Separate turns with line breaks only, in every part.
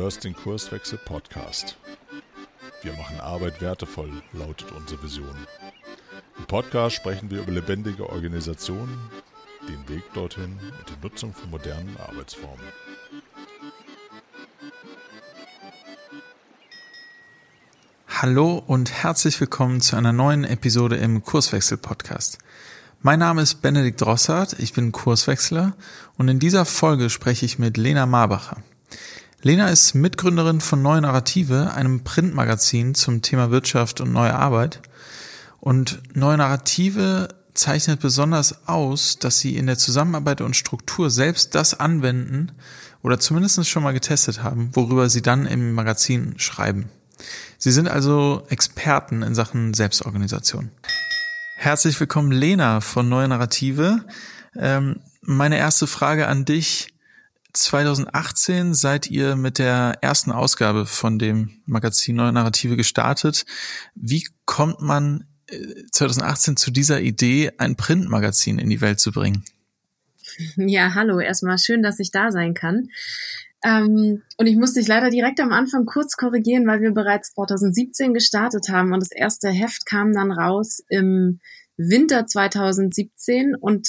hörst den Kurswechsel Podcast. Wir machen Arbeit wertevoll, lautet unsere Vision. Im Podcast sprechen wir über lebendige Organisationen, den Weg dorthin und die Nutzung von modernen Arbeitsformen.
Hallo und herzlich willkommen zu einer neuen Episode im Kurswechsel Podcast. Mein Name ist Benedikt Drossard, ich bin Kurswechsler und in dieser Folge spreche ich mit Lena Marbacher. Lena ist Mitgründerin von Neue Narrative, einem Printmagazin zum Thema Wirtschaft und neue Arbeit. Und Neue Narrative zeichnet besonders aus, dass sie in der Zusammenarbeit und Struktur selbst das anwenden oder zumindest schon mal getestet haben, worüber sie dann im Magazin schreiben. Sie sind also Experten in Sachen Selbstorganisation. Herzlich willkommen, Lena von Neue Narrative. Ähm, meine erste Frage an dich. 2018 seid ihr mit der ersten Ausgabe von dem Magazin Neue Narrative gestartet. Wie kommt man 2018 äh, zu dieser Idee, ein Printmagazin in die Welt zu bringen?
Ja, hallo, erstmal schön, dass ich da sein kann. Ähm, und ich musste dich leider direkt am Anfang kurz korrigieren, weil wir bereits 2017 gestartet haben und das erste Heft kam dann raus im Winter 2017 und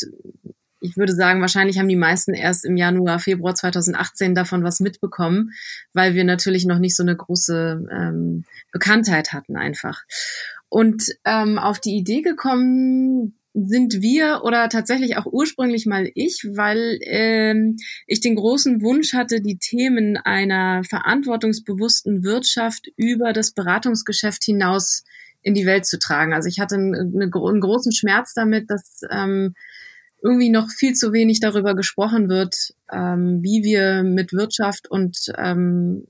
ich würde sagen, wahrscheinlich haben die meisten erst im Januar, Februar 2018 davon was mitbekommen, weil wir natürlich noch nicht so eine große ähm, Bekanntheit hatten einfach. Und ähm, auf die Idee gekommen sind wir oder tatsächlich auch ursprünglich mal ich, weil ähm, ich den großen Wunsch hatte, die Themen einer verantwortungsbewussten Wirtschaft über das Beratungsgeschäft hinaus in die Welt zu tragen. Also ich hatte einen, einen großen Schmerz damit, dass ähm, irgendwie noch viel zu wenig darüber gesprochen wird, ähm, wie wir mit Wirtschaft und ähm,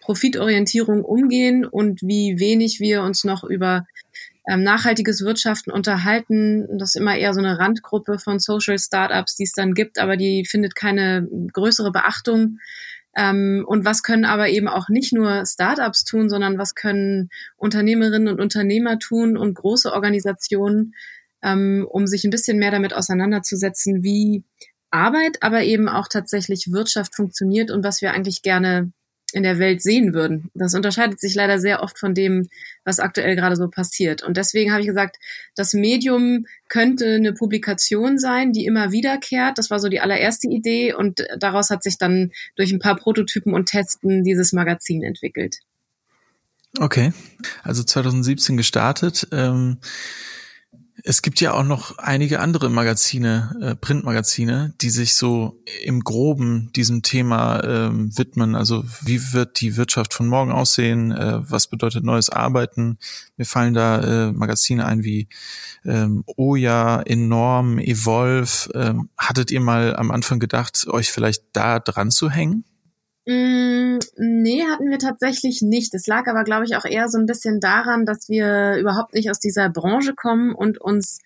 Profitorientierung umgehen und wie wenig wir uns noch über ähm, nachhaltiges Wirtschaften unterhalten. Das ist immer eher so eine Randgruppe von Social Startups, die es dann gibt, aber die findet keine größere Beachtung. Ähm, und was können aber eben auch nicht nur Startups tun, sondern was können Unternehmerinnen und Unternehmer tun und große Organisationen, ähm, um sich ein bisschen mehr damit auseinanderzusetzen, wie Arbeit, aber eben auch tatsächlich Wirtschaft funktioniert und was wir eigentlich gerne in der Welt sehen würden. Das unterscheidet sich leider sehr oft von dem, was aktuell gerade so passiert. Und deswegen habe ich gesagt, das Medium könnte eine Publikation sein, die immer wiederkehrt. Das war so die allererste Idee und daraus hat sich dann durch ein paar Prototypen und Testen dieses Magazin entwickelt.
Okay, also 2017 gestartet. Ähm es gibt ja auch noch einige andere Magazine, äh, Printmagazine, die sich so im Groben diesem Thema ähm, widmen. Also wie wird die Wirtschaft von morgen aussehen? Äh, was bedeutet neues Arbeiten? Mir fallen da äh, Magazine ein wie ähm, Oja, Enorm, Evolve. Ähm, hattet ihr mal am Anfang gedacht, euch vielleicht da dran zu hängen?
Mm, nee, hatten wir tatsächlich nicht. Es lag aber, glaube ich, auch eher so ein bisschen daran, dass wir überhaupt nicht aus dieser Branche kommen und uns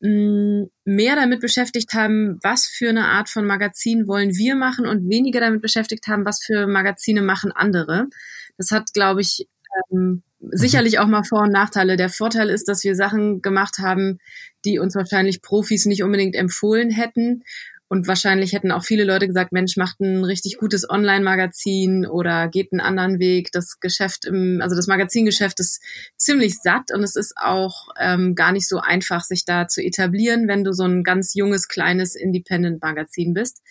mm, mehr damit beschäftigt haben, was für eine Art von Magazin wollen wir machen und weniger damit beschäftigt haben, was für Magazine machen andere. Das hat, glaube ich, ähm, sicherlich auch mal Vor- und Nachteile. Der Vorteil ist, dass wir Sachen gemacht haben, die uns wahrscheinlich Profis nicht unbedingt empfohlen hätten und wahrscheinlich hätten auch viele Leute gesagt, Mensch, macht ein richtig gutes Online-Magazin oder geht einen anderen Weg. Das Geschäft im, also das Magazingeschäft ist ziemlich satt und es ist auch ähm, gar nicht so einfach, sich da zu etablieren, wenn du so ein ganz junges, kleines Independent-Magazin bist.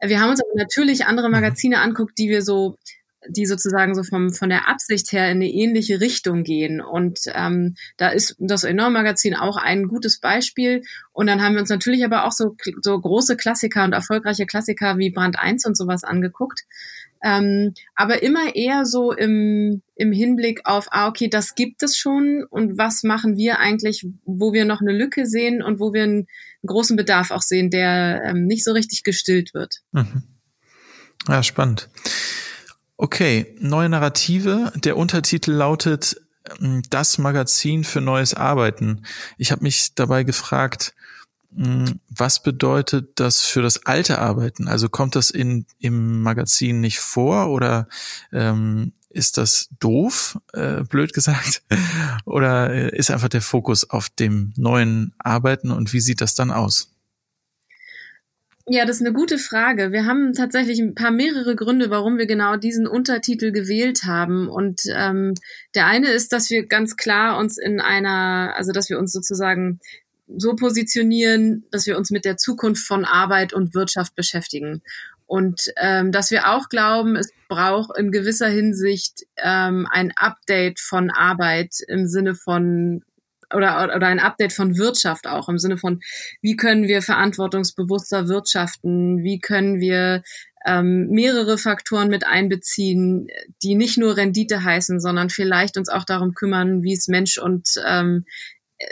Wir haben uns aber natürlich andere mhm. Magazine anguckt, die wir so die sozusagen so vom, von der Absicht her in eine ähnliche Richtung gehen. Und ähm, da ist das Enorm-Magazin auch ein gutes Beispiel. Und dann haben wir uns natürlich aber auch so, so große Klassiker und erfolgreiche Klassiker wie Brand 1 und sowas angeguckt. Ähm, aber immer eher so im, im Hinblick auf, ah, okay, das gibt es schon und was machen wir eigentlich, wo wir noch eine Lücke sehen und wo wir einen großen Bedarf auch sehen, der ähm, nicht so richtig gestillt wird. Mhm.
Ja, spannend. Okay, neue Narrative. Der Untertitel lautet ähm, Das Magazin für neues Arbeiten. Ich habe mich dabei gefragt, hm, was bedeutet das für das alte Arbeiten? Also kommt das in, im Magazin nicht vor oder ähm, ist das doof, äh, blöd gesagt? Oder äh, ist einfach der Fokus auf dem neuen Arbeiten und wie sieht das dann aus?
Ja, das ist eine gute Frage. Wir haben tatsächlich ein paar mehrere Gründe, warum wir genau diesen Untertitel gewählt haben. Und ähm, der eine ist, dass wir ganz klar uns in einer, also dass wir uns sozusagen so positionieren, dass wir uns mit der Zukunft von Arbeit und Wirtschaft beschäftigen. Und ähm, dass wir auch glauben, es braucht in gewisser Hinsicht ähm, ein Update von Arbeit im Sinne von oder, oder ein Update von Wirtschaft auch im Sinne von, wie können wir verantwortungsbewusster wirtschaften, wie können wir ähm, mehrere Faktoren mit einbeziehen, die nicht nur Rendite heißen, sondern vielleicht uns auch darum kümmern, wie es Mensch und ähm, äh,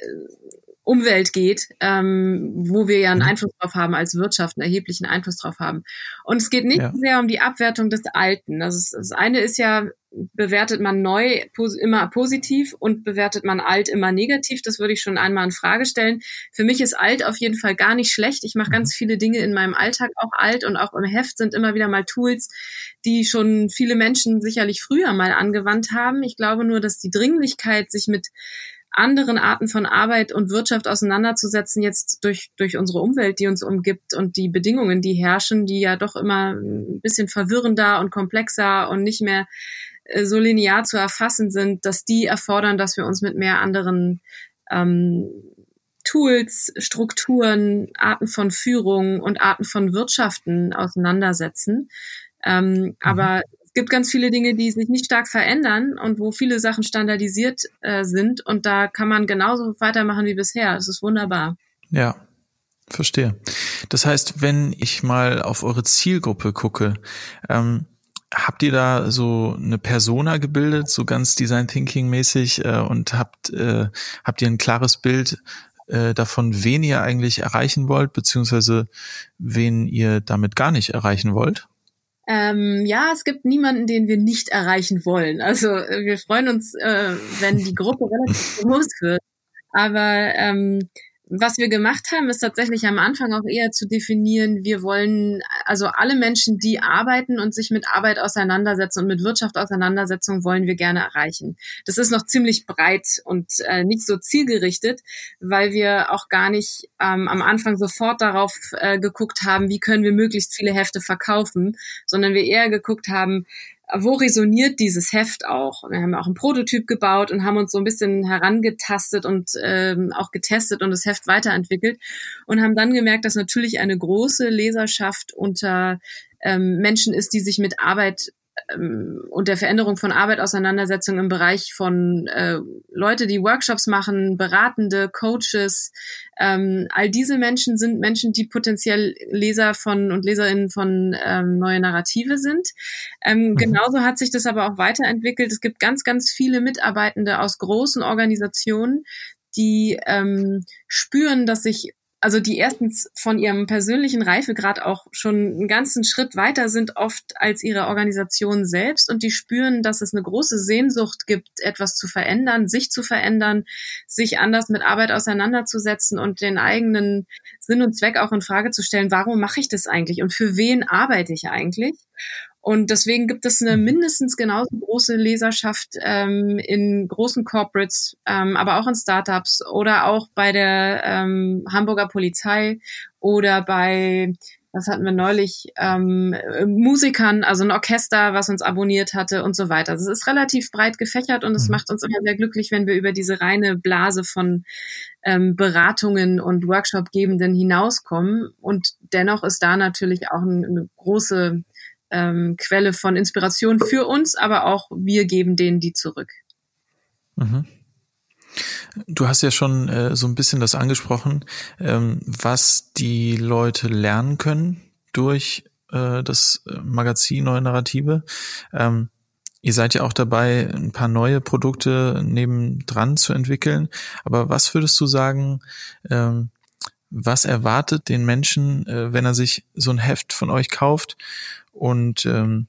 Umwelt geht, ähm, wo wir ja einen mhm. Einfluss drauf haben als Wirtschaft, einen erheblichen Einfluss drauf haben. Und es geht nicht ja. sehr um die Abwertung des Alten. Das, ist, das eine ist ja, bewertet man neu pos immer positiv und bewertet man alt immer negativ. Das würde ich schon einmal in Frage stellen. Für mich ist alt auf jeden Fall gar nicht schlecht. Ich mache mhm. ganz viele Dinge in meinem Alltag auch alt und auch im Heft sind immer wieder mal Tools, die schon viele Menschen sicherlich früher mal angewandt haben. Ich glaube nur, dass die Dringlichkeit, sich mit anderen Arten von Arbeit und Wirtschaft auseinanderzusetzen, jetzt durch, durch unsere Umwelt, die uns umgibt und die Bedingungen, die herrschen, die ja doch immer ein bisschen verwirrender und komplexer und nicht mehr äh, so linear zu erfassen sind, dass die erfordern, dass wir uns mit mehr anderen ähm, Tools, Strukturen, Arten von Führung und Arten von Wirtschaften auseinandersetzen. Ähm, mhm. Aber gibt ganz viele Dinge, die sich nicht stark verändern und wo viele Sachen standardisiert äh, sind und da kann man genauso weitermachen wie bisher. Das ist wunderbar.
Ja, verstehe. Das heißt, wenn ich mal auf eure Zielgruppe gucke, ähm, habt ihr da so eine Persona gebildet, so ganz Design Thinking mäßig äh, und habt äh, habt ihr ein klares Bild äh, davon, wen ihr eigentlich erreichen wollt, beziehungsweise wen ihr damit gar nicht erreichen wollt?
Ähm, ja, es gibt niemanden, den wir nicht erreichen wollen. Also äh, wir freuen uns, äh, wenn die Gruppe relativ groß wird. Aber ähm, was wir gemacht haben, ist tatsächlich am Anfang auch eher zu definieren, wir wollen also alle Menschen, die arbeiten und sich mit Arbeit auseinandersetzen und mit Wirtschaft auseinandersetzen, wollen wir gerne erreichen. Das ist noch ziemlich breit und äh, nicht so zielgerichtet, weil wir auch gar nicht ähm, am Anfang sofort darauf äh, geguckt haben, wie können wir möglichst viele Hefte verkaufen, sondern wir eher geguckt haben, wo resoniert dieses Heft auch? Wir haben auch einen Prototyp gebaut und haben uns so ein bisschen herangetastet und ähm, auch getestet und das Heft weiterentwickelt und haben dann gemerkt, dass natürlich eine große Leserschaft unter ähm, Menschen ist, die sich mit Arbeit ähm, und der Veränderung von Arbeit, Auseinandersetzung im Bereich von äh, Leute, die Workshops machen, Beratende, Coaches. Ähm, all diese Menschen sind Menschen, die potenziell Leser von und Leserinnen von ähm, neue Narrative sind. Ähm, mhm. Genauso hat sich das aber auch weiterentwickelt. Es gibt ganz, ganz viele Mitarbeitende aus großen Organisationen, die ähm, spüren, dass sich also die erstens von ihrem persönlichen Reifegrad auch schon einen ganzen Schritt weiter sind oft als ihre Organisation selbst und die spüren, dass es eine große Sehnsucht gibt, etwas zu verändern, sich zu verändern, sich anders mit Arbeit auseinanderzusetzen und den eigenen Sinn und Zweck auch in Frage zu stellen. Warum mache ich das eigentlich und für wen arbeite ich eigentlich? Und deswegen gibt es eine mhm. mindestens genauso große Leserschaft ähm, in großen Corporates, ähm, aber auch in Startups oder auch bei der ähm, Hamburger Polizei oder bei was hatten wir neulich, ähm, Musikern, also ein Orchester, was uns abonniert hatte und so weiter. Also es ist relativ breit gefächert und es mhm. macht uns immer sehr glücklich, wenn wir über diese reine Blase von ähm, Beratungen und Workshop-Gebenden hinauskommen. Und dennoch ist da natürlich auch eine, eine große ähm, Quelle von Inspiration für uns, aber auch wir geben denen die zurück.
Mhm. Du hast ja schon äh, so ein bisschen das angesprochen, ähm, was die Leute lernen können durch äh, das Magazin Neue Narrative. Ähm, ihr seid ja auch dabei, ein paar neue Produkte nebendran zu entwickeln. Aber was würdest du sagen, ähm, was erwartet den Menschen, äh, wenn er sich so ein Heft von euch kauft? Und ähm,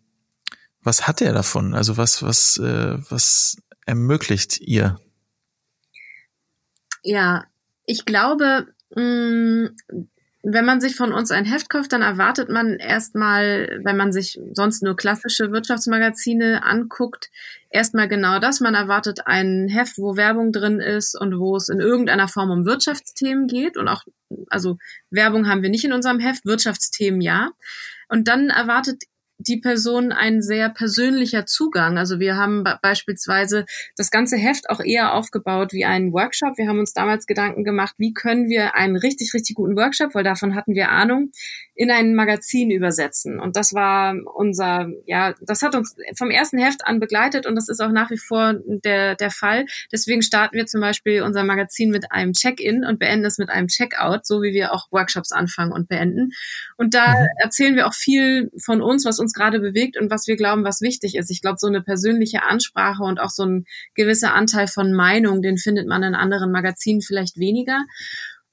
was hat er davon? Also was, was, äh, was ermöglicht ihr?
Ja, ich glaube, mh, mm, wenn man sich von uns ein Heft kauft, dann erwartet man erstmal, wenn man sich sonst nur klassische Wirtschaftsmagazine anguckt, erstmal genau das. Man erwartet ein Heft, wo Werbung drin ist und wo es in irgendeiner Form um Wirtschaftsthemen geht. Und auch, also Werbung haben wir nicht in unserem Heft, Wirtschaftsthemen ja. Und dann erwartet die Person ein sehr persönlicher Zugang. Also wir haben beispielsweise das ganze Heft auch eher aufgebaut wie einen Workshop. Wir haben uns damals Gedanken gemacht, wie können wir einen richtig, richtig guten Workshop, weil davon hatten wir Ahnung, in ein Magazin übersetzen. Und das war unser, ja, das hat uns vom ersten Heft an begleitet und das ist auch nach wie vor der, der Fall. Deswegen starten wir zum Beispiel unser Magazin mit einem Check-in und beenden es mit einem Check-out, so wie wir auch Workshops anfangen und beenden. Und da mhm. erzählen wir auch viel von uns, was uns gerade bewegt und was wir glauben, was wichtig ist. Ich glaube, so eine persönliche Ansprache und auch so ein gewisser Anteil von Meinung, den findet man in anderen Magazinen vielleicht weniger.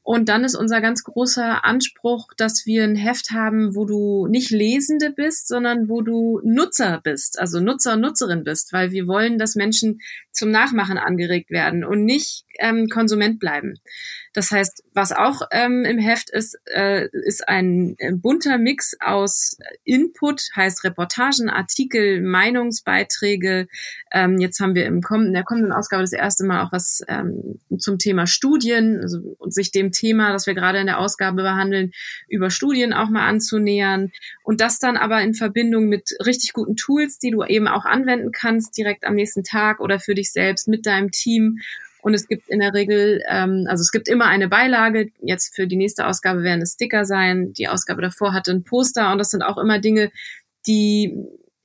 Und dann ist unser ganz großer Anspruch, dass wir ein Heft haben, wo du nicht Lesende bist, sondern wo du Nutzer bist, also Nutzer Nutzerin bist, weil wir wollen, dass Menschen zum Nachmachen angeregt werden und nicht ähm, Konsument bleiben. Das heißt, was auch ähm, im Heft ist, äh, ist ein bunter Mix aus Input, heißt Reportagen, Artikel, Meinungsbeiträge. Ähm, jetzt haben wir im kommenden, in der kommenden Ausgabe das erste Mal auch was ähm, zum Thema Studien, also sich dem Thema, das wir gerade in der Ausgabe behandeln, über Studien auch mal anzunähern und das dann aber in Verbindung mit richtig guten Tools, die du eben auch anwenden kannst, direkt am nächsten Tag oder für dich selbst mit deinem Team und es gibt in der Regel, ähm, also es gibt immer eine Beilage. Jetzt für die nächste Ausgabe werden es Sticker sein. Die Ausgabe davor hatte ein Poster und das sind auch immer Dinge, die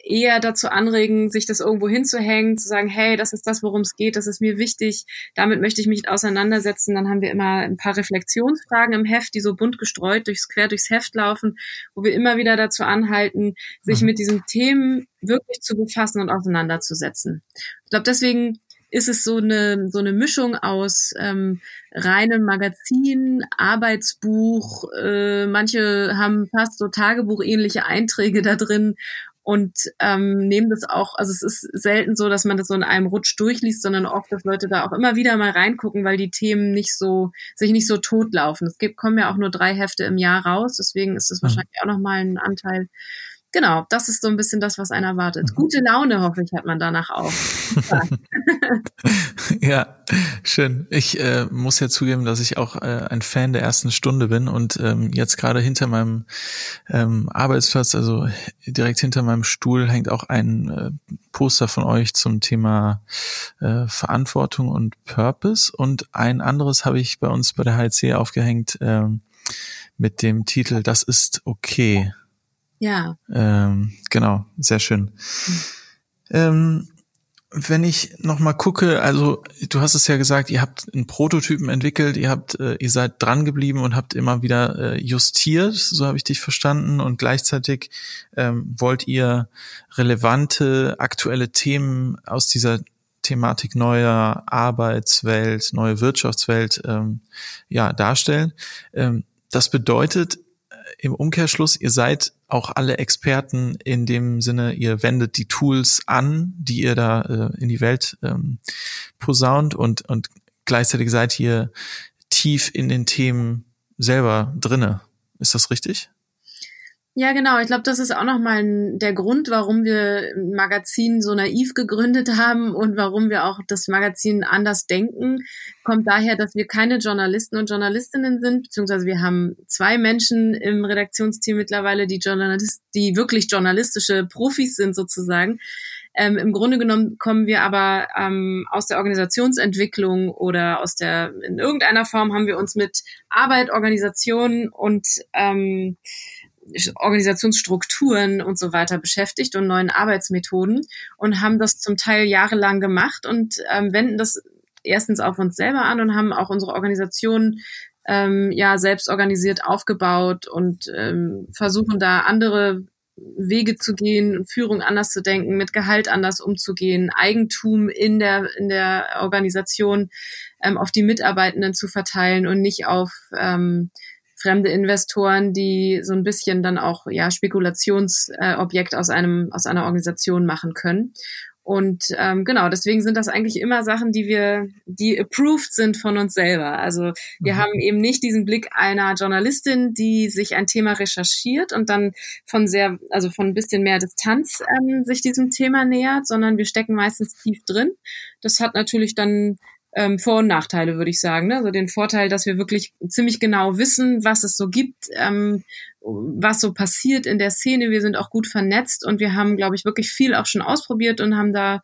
eher dazu anregen, sich das irgendwo hinzuhängen, zu sagen, hey, das ist das, worum es geht, das ist mir wichtig, damit möchte ich mich auseinandersetzen. Dann haben wir immer ein paar Reflexionsfragen im Heft, die so bunt gestreut durchs quer durchs Heft laufen, wo wir immer wieder dazu anhalten, sich mhm. mit diesen Themen wirklich zu befassen und auseinanderzusetzen. Ich glaube, deswegen ist es so eine, so eine Mischung aus ähm, reinem Magazin, Arbeitsbuch, äh, manche haben fast so Tagebuchähnliche Einträge da drin und ähm, nehmen das auch, also es ist selten so, dass man das so in einem Rutsch durchliest, sondern oft, dass Leute da auch immer wieder mal reingucken, weil die Themen nicht so, sich nicht so totlaufen. Es gibt, kommen ja auch nur drei Hefte im Jahr raus, deswegen ist das mhm. wahrscheinlich auch nochmal ein Anteil, genau, das ist so ein bisschen das, was einer erwartet. Mhm. Gute Laune, hoffe ich, hat man danach auch.
ja, schön. Ich äh, muss ja zugeben, dass ich auch äh, ein Fan der ersten Stunde bin und ähm, jetzt gerade hinter meinem ähm, Arbeitsplatz, also direkt hinter meinem Stuhl, hängt auch ein äh, Poster von euch zum Thema äh, Verantwortung und Purpose und ein anderes habe ich bei uns bei der HC aufgehängt ähm, mit dem Titel Das ist okay.
Ja.
Ähm, genau, sehr schön. Mhm. Ähm, wenn ich noch mal gucke, also du hast es ja gesagt, ihr habt einen Prototypen entwickelt, ihr habt, äh, ihr seid dran geblieben und habt immer wieder äh, justiert, so habe ich dich verstanden, und gleichzeitig ähm, wollt ihr relevante aktuelle Themen aus dieser Thematik neuer Arbeitswelt, neue Wirtschaftswelt ähm, ja darstellen. Ähm, das bedeutet, im Umkehrschluss, ihr seid auch alle Experten in dem Sinne, ihr wendet die Tools an, die ihr da äh, in die Welt ähm, posaunt und, und gleichzeitig seid ihr tief in den Themen selber drinne. Ist das richtig?
Ja, genau. Ich glaube, das ist auch nochmal der Grund, warum wir ein Magazin so naiv gegründet haben und warum wir auch das Magazin anders denken. Kommt daher, dass wir keine Journalisten und Journalistinnen sind, beziehungsweise wir haben zwei Menschen im Redaktionsteam mittlerweile, die Journalist, die wirklich journalistische Profis sind sozusagen. Ähm, Im Grunde genommen kommen wir aber ähm, aus der Organisationsentwicklung oder aus der, in irgendeiner Form haben wir uns mit Arbeit, Organisation und ähm, Organisationsstrukturen und so weiter beschäftigt und neuen Arbeitsmethoden und haben das zum Teil jahrelang gemacht und ähm, wenden das erstens auf uns selber an und haben auch unsere Organisation ähm, ja selbst organisiert aufgebaut und ähm, versuchen da andere Wege zu gehen Führung anders zu denken, mit Gehalt anders umzugehen, Eigentum in der in der Organisation ähm, auf die Mitarbeitenden zu verteilen und nicht auf ähm, fremde Investoren, die so ein bisschen dann auch ja Spekulationsobjekt aus einem aus einer Organisation machen können. Und ähm, genau, deswegen sind das eigentlich immer Sachen, die wir, die approved sind von uns selber. Also wir mhm. haben eben nicht diesen Blick einer Journalistin, die sich ein Thema recherchiert und dann von sehr, also von ein bisschen mehr Distanz ähm, sich diesem Thema nähert, sondern wir stecken meistens tief drin. Das hat natürlich dann ähm, Vor- und Nachteile, würde ich sagen. Ne? Also den Vorteil, dass wir wirklich ziemlich genau wissen, was es so gibt, ähm, was so passiert in der Szene. Wir sind auch gut vernetzt und wir haben, glaube ich, wirklich viel auch schon ausprobiert und haben da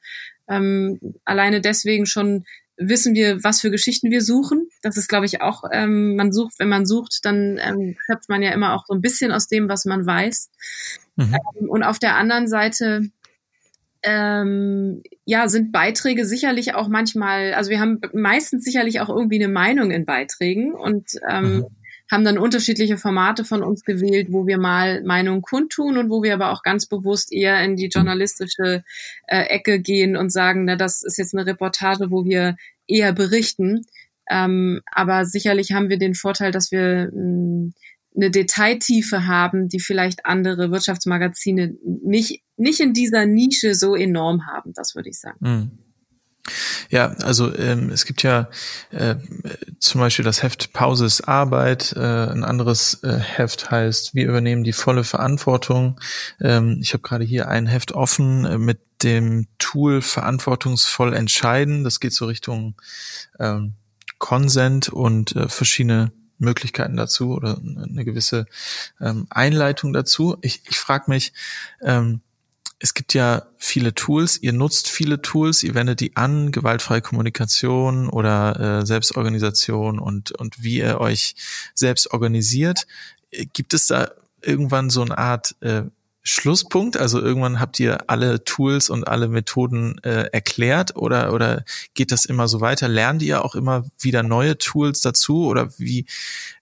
ähm, alleine deswegen schon wissen wir, was für Geschichten wir suchen. Das ist, glaube ich, auch, ähm, man sucht, wenn man sucht, dann ähm, schöpft man ja immer auch so ein bisschen aus dem, was man weiß. Mhm. Ähm, und auf der anderen Seite ähm, ja, sind Beiträge sicherlich auch manchmal, also wir haben meistens sicherlich auch irgendwie eine Meinung in Beiträgen und ähm, mhm. haben dann unterschiedliche Formate von uns gewählt, wo wir mal Meinungen kundtun und wo wir aber auch ganz bewusst eher in die journalistische äh, Ecke gehen und sagen, na, das ist jetzt eine Reportage, wo wir eher berichten. Ähm, aber sicherlich haben wir den Vorteil, dass wir mh, hm, eine Detailtiefe haben, die vielleicht andere Wirtschaftsmagazine nicht, nicht in dieser Nische so enorm haben, das würde ich sagen. Mhm.
Ja, also ähm, es gibt ja äh, zum Beispiel das Heft Pause ist Arbeit, äh, ein anderes äh, Heft heißt Wir übernehmen die volle Verantwortung. Ähm, ich habe gerade hier ein Heft offen äh, mit dem Tool verantwortungsvoll entscheiden. Das geht so Richtung ähm, Consent und äh, verschiedene Möglichkeiten dazu oder eine gewisse ähm, Einleitung dazu. Ich, ich frage mich, ähm, es gibt ja viele Tools, ihr nutzt viele Tools, ihr wendet die an, gewaltfreie Kommunikation oder äh, Selbstorganisation und, und wie ihr euch selbst organisiert. Gibt es da irgendwann so eine Art äh, Schlusspunkt? Also irgendwann habt ihr alle Tools und alle Methoden äh, erklärt oder, oder geht das immer so weiter? Lernt ihr auch immer wieder neue Tools dazu oder wie,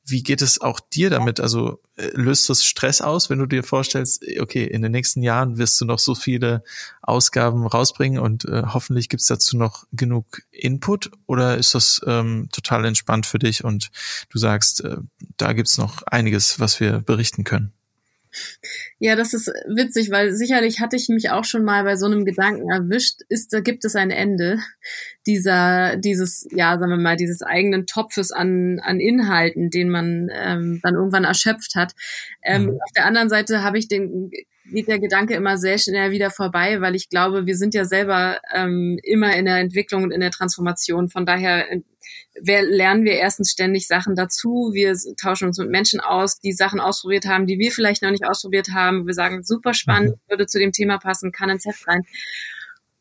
wie geht es auch dir damit? Also äh, löst das Stress aus, wenn du dir vorstellst, okay, in den nächsten Jahren wirst du noch so viele Ausgaben rausbringen und äh, hoffentlich gibt's dazu noch genug Input oder ist das ähm, total entspannt für dich und du sagst, äh, da gibt's noch einiges, was wir berichten können?
Ja, das ist witzig, weil sicherlich hatte ich mich auch schon mal bei so einem Gedanken erwischt. Ist, da gibt es ein Ende dieser, dieses, ja, sagen wir mal, dieses eigenen Topfes an, an Inhalten, den man ähm, dann irgendwann erschöpft hat. Ähm, mhm. Auf der anderen Seite habe ich den geht der Gedanke immer sehr schnell wieder vorbei, weil ich glaube, wir sind ja selber ähm, immer in der Entwicklung und in der Transformation. Von daher wir, lernen wir erstens ständig Sachen dazu. Wir tauschen uns mit Menschen aus, die Sachen ausprobiert haben, die wir vielleicht noch nicht ausprobiert haben. Wir sagen, super spannend, mhm. würde zu dem Thema passen, kann ins Heft rein.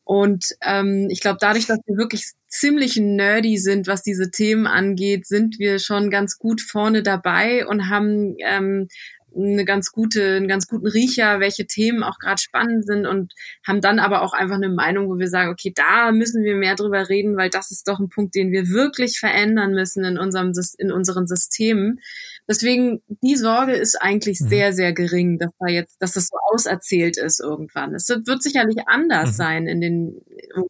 Und ähm, ich glaube, dadurch, dass wir wirklich ziemlich nerdy sind, was diese Themen angeht, sind wir schon ganz gut vorne dabei und haben ähm, eine ganz gute, einen ganz guten Riecher, welche Themen auch gerade spannend sind und haben dann aber auch einfach eine Meinung, wo wir sagen, okay, da müssen wir mehr drüber reden, weil das ist doch ein Punkt, den wir wirklich verändern müssen in unserem, in unseren Systemen. Deswegen, die Sorge ist eigentlich mhm. sehr, sehr gering, dass da jetzt, dass das so auserzählt ist irgendwann. Es wird sicherlich anders mhm. sein in den,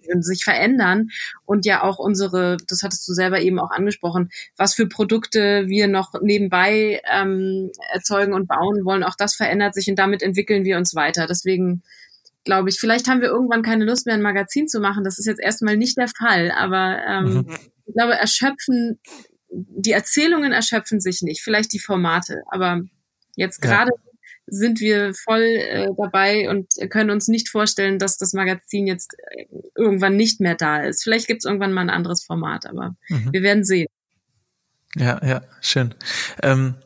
in sich verändern und ja auch unsere, das hattest du selber eben auch angesprochen, was für Produkte wir noch nebenbei ähm, erzeugen und bauen wollen, auch das verändert sich und damit entwickeln wir uns weiter. Deswegen glaube ich, vielleicht haben wir irgendwann keine Lust mehr, ein Magazin zu machen. Das ist jetzt erstmal nicht der Fall, aber ähm, mhm. ich glaube, erschöpfen die Erzählungen erschöpfen sich nicht, vielleicht die Formate, aber jetzt gerade ja. sind wir voll äh, dabei und können uns nicht vorstellen, dass das Magazin jetzt äh, irgendwann nicht mehr da ist. Vielleicht gibt es irgendwann mal ein anderes Format, aber mhm. wir werden sehen.
Ja, ja, schön. Ähm,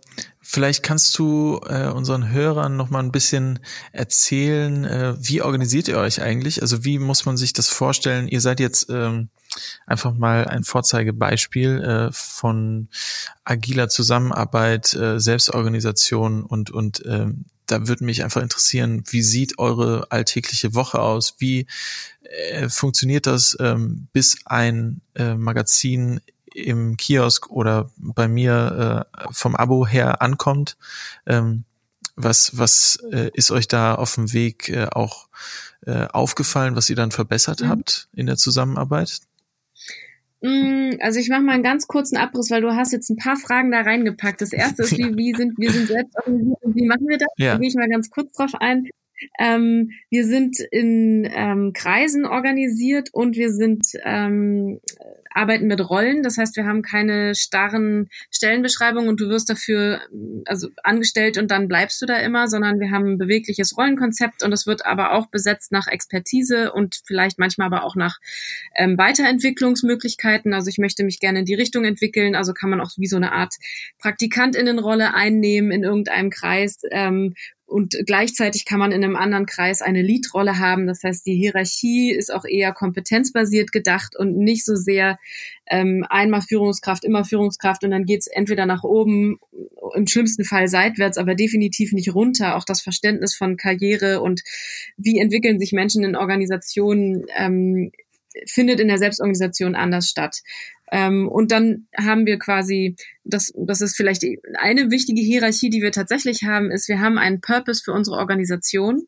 Vielleicht kannst du äh, unseren Hörern noch mal ein bisschen erzählen, äh, wie organisiert ihr euch eigentlich? Also wie muss man sich das vorstellen? Ihr seid jetzt ähm, einfach mal ein Vorzeigebeispiel äh, von agiler Zusammenarbeit, äh, Selbstorganisation und und äh, da würde mich einfach interessieren, wie sieht eure alltägliche Woche aus? Wie äh, funktioniert das, ähm, bis ein äh, Magazin im Kiosk oder bei mir äh, vom Abo her ankommt. Ähm, was was äh, ist euch da auf dem Weg äh, auch äh, aufgefallen, was ihr dann verbessert mhm. habt in der Zusammenarbeit?
Mm, also ich mache mal einen ganz kurzen Abriss, weil du hast jetzt ein paar Fragen da reingepackt. Das erste ist, wie, wie sind wir sind selbst organisiert und wie machen wir das? Ja. Da gehe ich mal ganz kurz drauf ein. Ähm, wir sind in ähm, Kreisen organisiert und wir sind ähm, arbeiten mit Rollen. Das heißt, wir haben keine starren Stellenbeschreibungen und du wirst dafür also angestellt und dann bleibst du da immer, sondern wir haben ein bewegliches Rollenkonzept und es wird aber auch besetzt nach Expertise und vielleicht manchmal aber auch nach ähm, Weiterentwicklungsmöglichkeiten. Also ich möchte mich gerne in die Richtung entwickeln. Also kann man auch wie so eine Art Praktikantinnenrolle einnehmen in irgendeinem Kreis, ähm, und gleichzeitig kann man in einem anderen Kreis eine Leadrolle haben. Das heißt, die Hierarchie ist auch eher kompetenzbasiert gedacht und nicht so sehr ähm, einmal Führungskraft, immer Führungskraft und dann geht's entweder nach oben, im schlimmsten Fall seitwärts, aber definitiv nicht runter. Auch das Verständnis von Karriere und wie entwickeln sich Menschen in Organisationen ähm, findet in der Selbstorganisation anders statt. Ähm, und dann haben wir quasi, das, das ist vielleicht eine wichtige Hierarchie, die wir tatsächlich haben, ist, wir haben einen Purpose für unsere Organisation.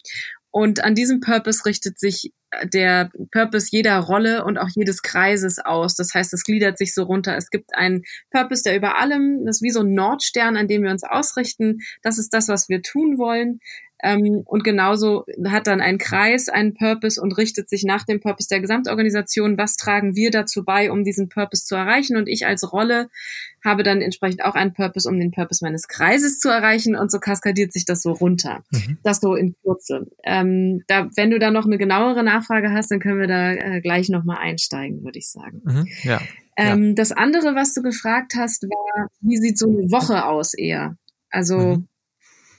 Und an diesem Purpose richtet sich der Purpose jeder Rolle und auch jedes Kreises aus. Das heißt, es gliedert sich so runter. Es gibt einen Purpose, der über allem, das ist wie so ein Nordstern, an dem wir uns ausrichten. Das ist das, was wir tun wollen. Ähm, und genauso hat dann ein Kreis einen Purpose und richtet sich nach dem Purpose der Gesamtorganisation. Was tragen wir dazu bei, um diesen Purpose zu erreichen? Und ich als Rolle habe dann entsprechend auch einen Purpose, um den Purpose meines Kreises zu erreichen. Und so kaskadiert sich das so runter. Mhm. Das so in Kürze. Ähm, da, wenn du da noch eine genauere Nachfrage hast, dann können wir da äh, gleich nochmal einsteigen, würde ich sagen. Mhm. Ja. Ähm, ja. Das andere, was du gefragt hast, war, wie sieht so eine Woche aus eher? Also mhm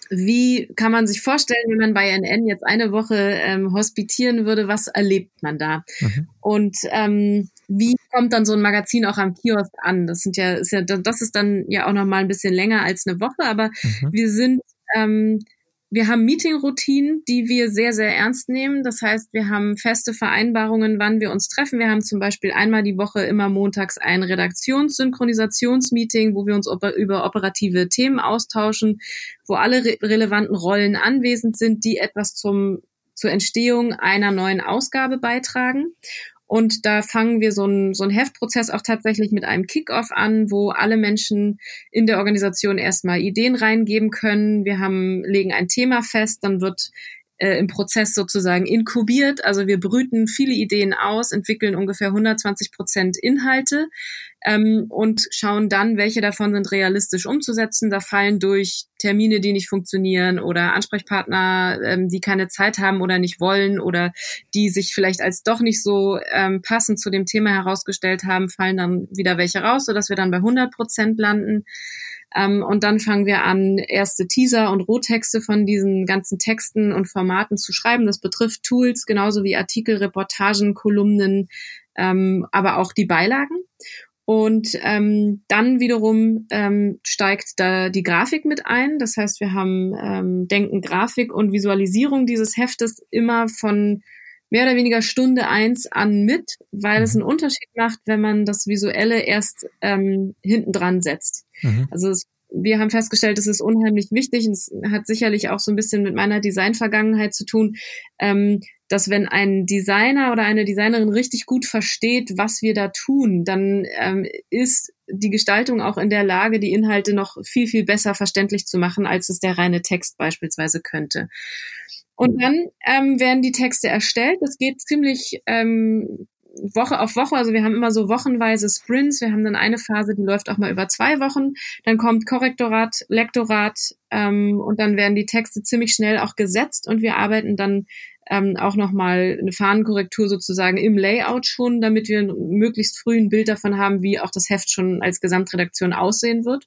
wie kann man sich vorstellen, wenn man bei NN jetzt eine Woche ähm, hospitieren würde, was erlebt man da? Mhm. Und ähm, wie kommt dann so ein Magazin auch am Kiosk an? Das sind ja, ist ja, das ist dann ja auch noch mal ein bisschen länger als eine Woche, aber mhm. wir sind ähm, wir haben Meeting-Routinen, die wir sehr, sehr ernst nehmen. Das heißt, wir haben feste Vereinbarungen, wann wir uns treffen. Wir haben zum Beispiel einmal die Woche immer montags ein Redaktionssynchronisationsmeeting, wo wir uns über operative Themen austauschen, wo alle re relevanten Rollen anwesend sind, die etwas zum zur Entstehung einer neuen Ausgabe beitragen. Und da fangen wir so einen so einen Heftprozess auch tatsächlich mit einem Kickoff an, wo alle Menschen in der Organisation erstmal Ideen reingeben können. Wir haben, legen ein Thema fest, dann wird äh, im Prozess sozusagen inkubiert. Also wir brüten viele Ideen aus, entwickeln ungefähr 120 Prozent Inhalte ähm, und schauen dann, welche davon sind realistisch umzusetzen. Da fallen durch Termine, die nicht funktionieren oder Ansprechpartner, ähm, die keine Zeit haben oder nicht wollen oder die sich vielleicht als doch nicht so ähm, passend zu dem Thema herausgestellt haben, fallen dann wieder welche raus, sodass wir dann bei 100 Prozent landen. Ähm, und dann fangen wir an, erste Teaser und Rohtexte von diesen ganzen Texten und Formaten zu schreiben. Das betrifft Tools genauso wie Artikel, Reportagen, Kolumnen, ähm, aber auch die Beilagen. Und ähm, dann wiederum ähm, steigt da die Grafik mit ein. Das heißt, wir haben ähm, Denken, Grafik und Visualisierung dieses Heftes immer von mehr oder weniger Stunde eins an mit, weil es mhm. einen Unterschied macht, wenn man das Visuelle erst ähm, hinten dran setzt. Mhm. Also es, wir haben festgestellt, es ist unheimlich wichtig und es hat sicherlich auch so ein bisschen mit meiner Designvergangenheit zu tun, ähm, dass wenn ein Designer oder eine Designerin richtig gut versteht, was wir da tun, dann ähm, ist die Gestaltung auch in der Lage, die Inhalte noch viel, viel besser verständlich zu machen, als es der reine Text beispielsweise könnte. Und dann ähm, werden die Texte erstellt. Das geht ziemlich ähm, Woche auf Woche, also wir haben immer so wochenweise Sprints. Wir haben dann eine Phase, die läuft auch mal über zwei Wochen. Dann kommt Korrektorat, Lektorat ähm, und dann werden die Texte ziemlich schnell auch gesetzt und wir arbeiten dann ähm, auch nochmal eine Fahnenkorrektur sozusagen im Layout schon, damit wir möglichst früh ein Bild davon haben, wie auch das Heft schon als Gesamtredaktion aussehen wird.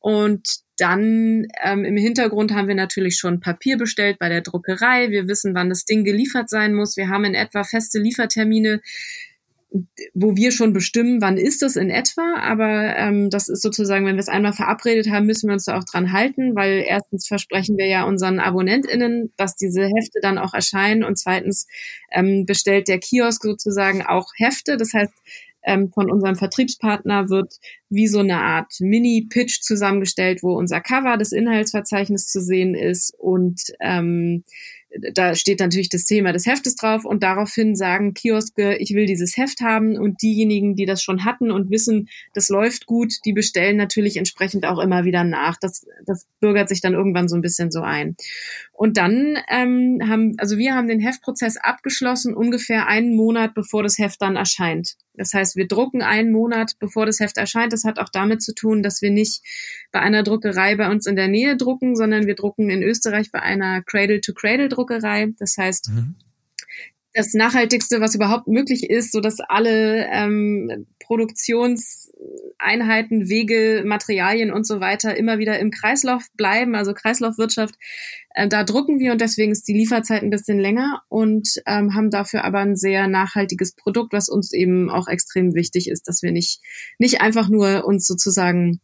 Und dann ähm, im Hintergrund haben wir natürlich schon Papier bestellt bei der Druckerei. Wir wissen, wann das Ding geliefert sein muss. Wir haben in etwa feste Liefertermine, wo wir schon bestimmen, wann ist das in etwa. Aber ähm, das ist sozusagen, wenn wir es einmal verabredet haben, müssen wir uns da auch dran halten, weil erstens versprechen wir ja unseren AbonnentInnen, dass diese Hefte dann auch erscheinen und zweitens ähm, bestellt der Kiosk sozusagen auch Hefte. Das heißt, ähm, von unserem Vertriebspartner wird wie so eine Art Mini-Pitch zusammengestellt, wo unser Cover des Inhaltsverzeichnisses zu sehen ist und ähm, da steht natürlich das Thema des Heftes drauf und daraufhin sagen Kioske, ich will dieses Heft haben und diejenigen, die das schon hatten und wissen, das läuft gut, die bestellen natürlich entsprechend auch immer wieder nach. Das, das bürgert sich dann irgendwann so ein bisschen so ein. Und dann ähm, haben, also wir haben den Heftprozess abgeschlossen ungefähr einen Monat, bevor das Heft dann erscheint. Das heißt, wir drucken einen Monat, bevor das Heft erscheint. Das hat auch damit zu tun, dass wir nicht bei einer Druckerei bei uns in der Nähe drucken, sondern wir drucken in Österreich bei einer Cradle-to-Cradle-Druckerei. Das heißt, mhm das Nachhaltigste, was überhaupt möglich ist, so dass alle ähm, Produktionseinheiten, Wege, Materialien und so weiter immer wieder im Kreislauf bleiben, also Kreislaufwirtschaft. Äh, da drucken wir und deswegen ist die Lieferzeit ein bisschen länger und ähm, haben dafür aber ein sehr nachhaltiges Produkt, was uns eben auch extrem wichtig ist, dass wir nicht nicht einfach nur uns sozusagen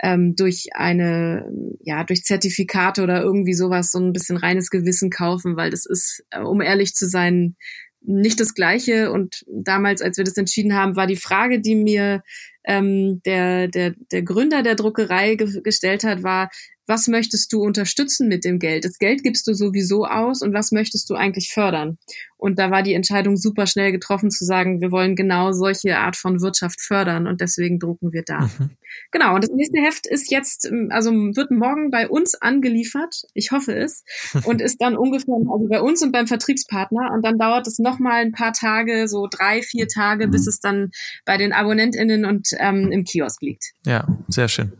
ähm, durch eine, ja, durch Zertifikate oder irgendwie sowas so ein bisschen reines Gewissen kaufen, weil das ist, äh, um ehrlich zu sein, nicht das Gleiche. Und damals, als wir das entschieden haben, war die Frage, die mir ähm, der, der, der Gründer der Druckerei ge gestellt hat, war, was möchtest du unterstützen mit dem Geld? Das Geld gibst du sowieso aus und was möchtest du eigentlich fördern? Und da war die Entscheidung super schnell getroffen zu sagen, wir wollen genau solche Art von Wirtschaft fördern und deswegen drucken wir da. Mhm. Genau, und das nächste Heft ist jetzt, also wird morgen bei uns angeliefert, ich hoffe es, und ist dann ungefähr, also bei uns und beim Vertriebspartner und dann dauert es nochmal ein paar Tage, so drei, vier Tage, bis mhm. es dann bei den AbonnentInnen und ähm, im Kiosk liegt.
Ja, sehr schön.